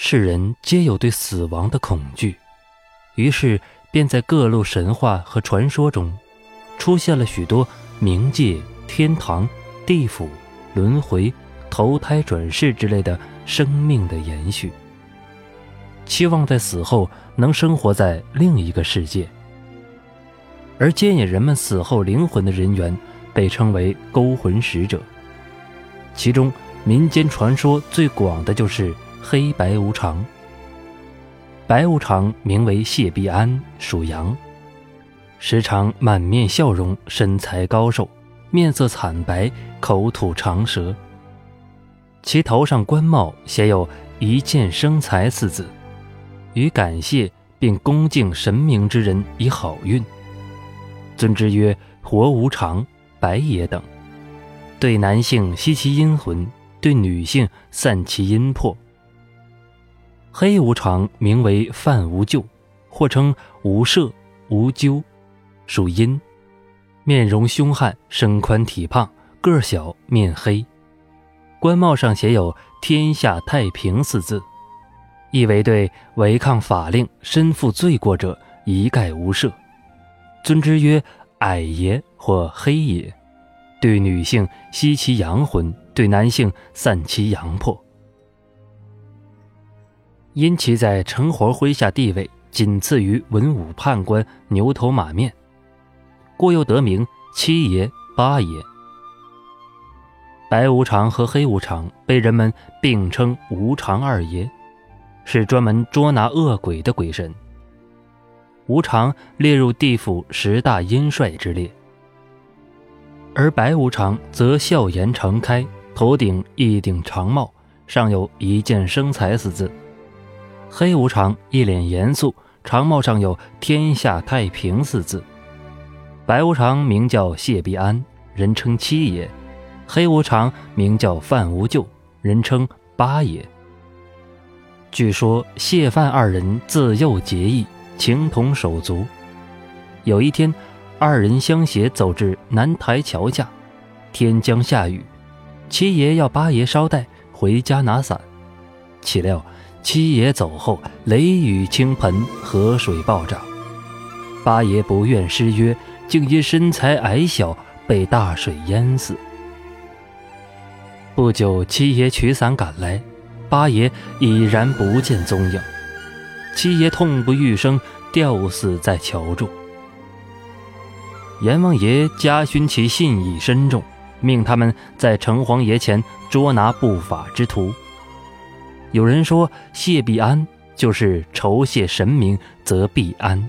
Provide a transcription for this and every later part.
世人皆有对死亡的恐惧，于是便在各路神话和传说中，出现了许多冥界、天堂、地府、轮回、投胎转世之类的生命的延续，期望在死后能生活在另一个世界。而接引人们死后灵魂的人员，被称为勾魂使者。其中，民间传说最广的就是黑白无常。白无常名为谢必安，属羊，时常满面笑容，身材高瘦，面色惨白，口吐长舌。其头上冠帽写有一见生财四字，与感谢并恭敬神明之人以好运。尊之曰活无常、白爷等，对男性吸其阴魂，对女性散其阴魄。黑无常名为范无咎，或称无赦、无咎，属阴，面容凶悍，身宽体胖，个小，面黑，官帽上写有“天下太平”四字，意为对违抗法令、身负罪过者一概无赦。尊之曰矮爷或黑爷，对女性吸其阳魂，对男性散其阳魄。因其在成活麾下地位仅次于文武判官、牛头马面，故又得名七爷、八爷。白无常和黑无常被人们并称无常二爷，是专门捉拿恶鬼的鬼神。无常列入地府十大阴帅之列，而白无常则笑颜常开，头顶一顶长帽，上有一件生财四字；黑无常一脸严肃，长帽上有天下太平四字。白无常名叫谢必安，人称七爷；黑无常名叫范无咎，人称八爷。据说谢范二人自幼结义。情同手足。有一天，二人相携走至南台桥下，天将下雨，七爷要八爷捎带回家拿伞。岂料七爷走后，雷雨倾盆，河水暴涨。八爷不愿失约，竟因身材矮小被大水淹死。不久，七爷取伞赶来，八爷已然不见踪影。七爷痛不欲生，吊死在桥中。阎王爷嘉勋其信义深重，命他们在城隍爷前捉拿不法之徒。有人说谢必安就是酬谢神明则必安，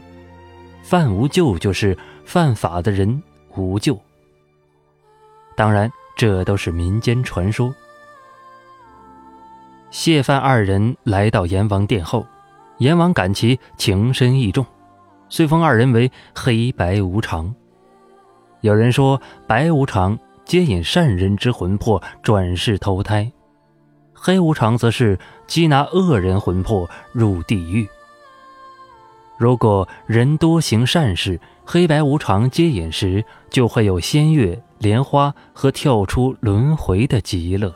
犯无咎就是犯法的人无咎。当然，这都是民间传说。谢范二人来到阎王殿后。阎王感其情深义重，遂封二人为黑白无常。有人说，白无常接引善人之魂魄转世投胎，黑无常则是缉拿恶人魂魄入地狱。如果人多行善事，黑白无常接引时，就会有仙乐、莲花和跳出轮回的极乐。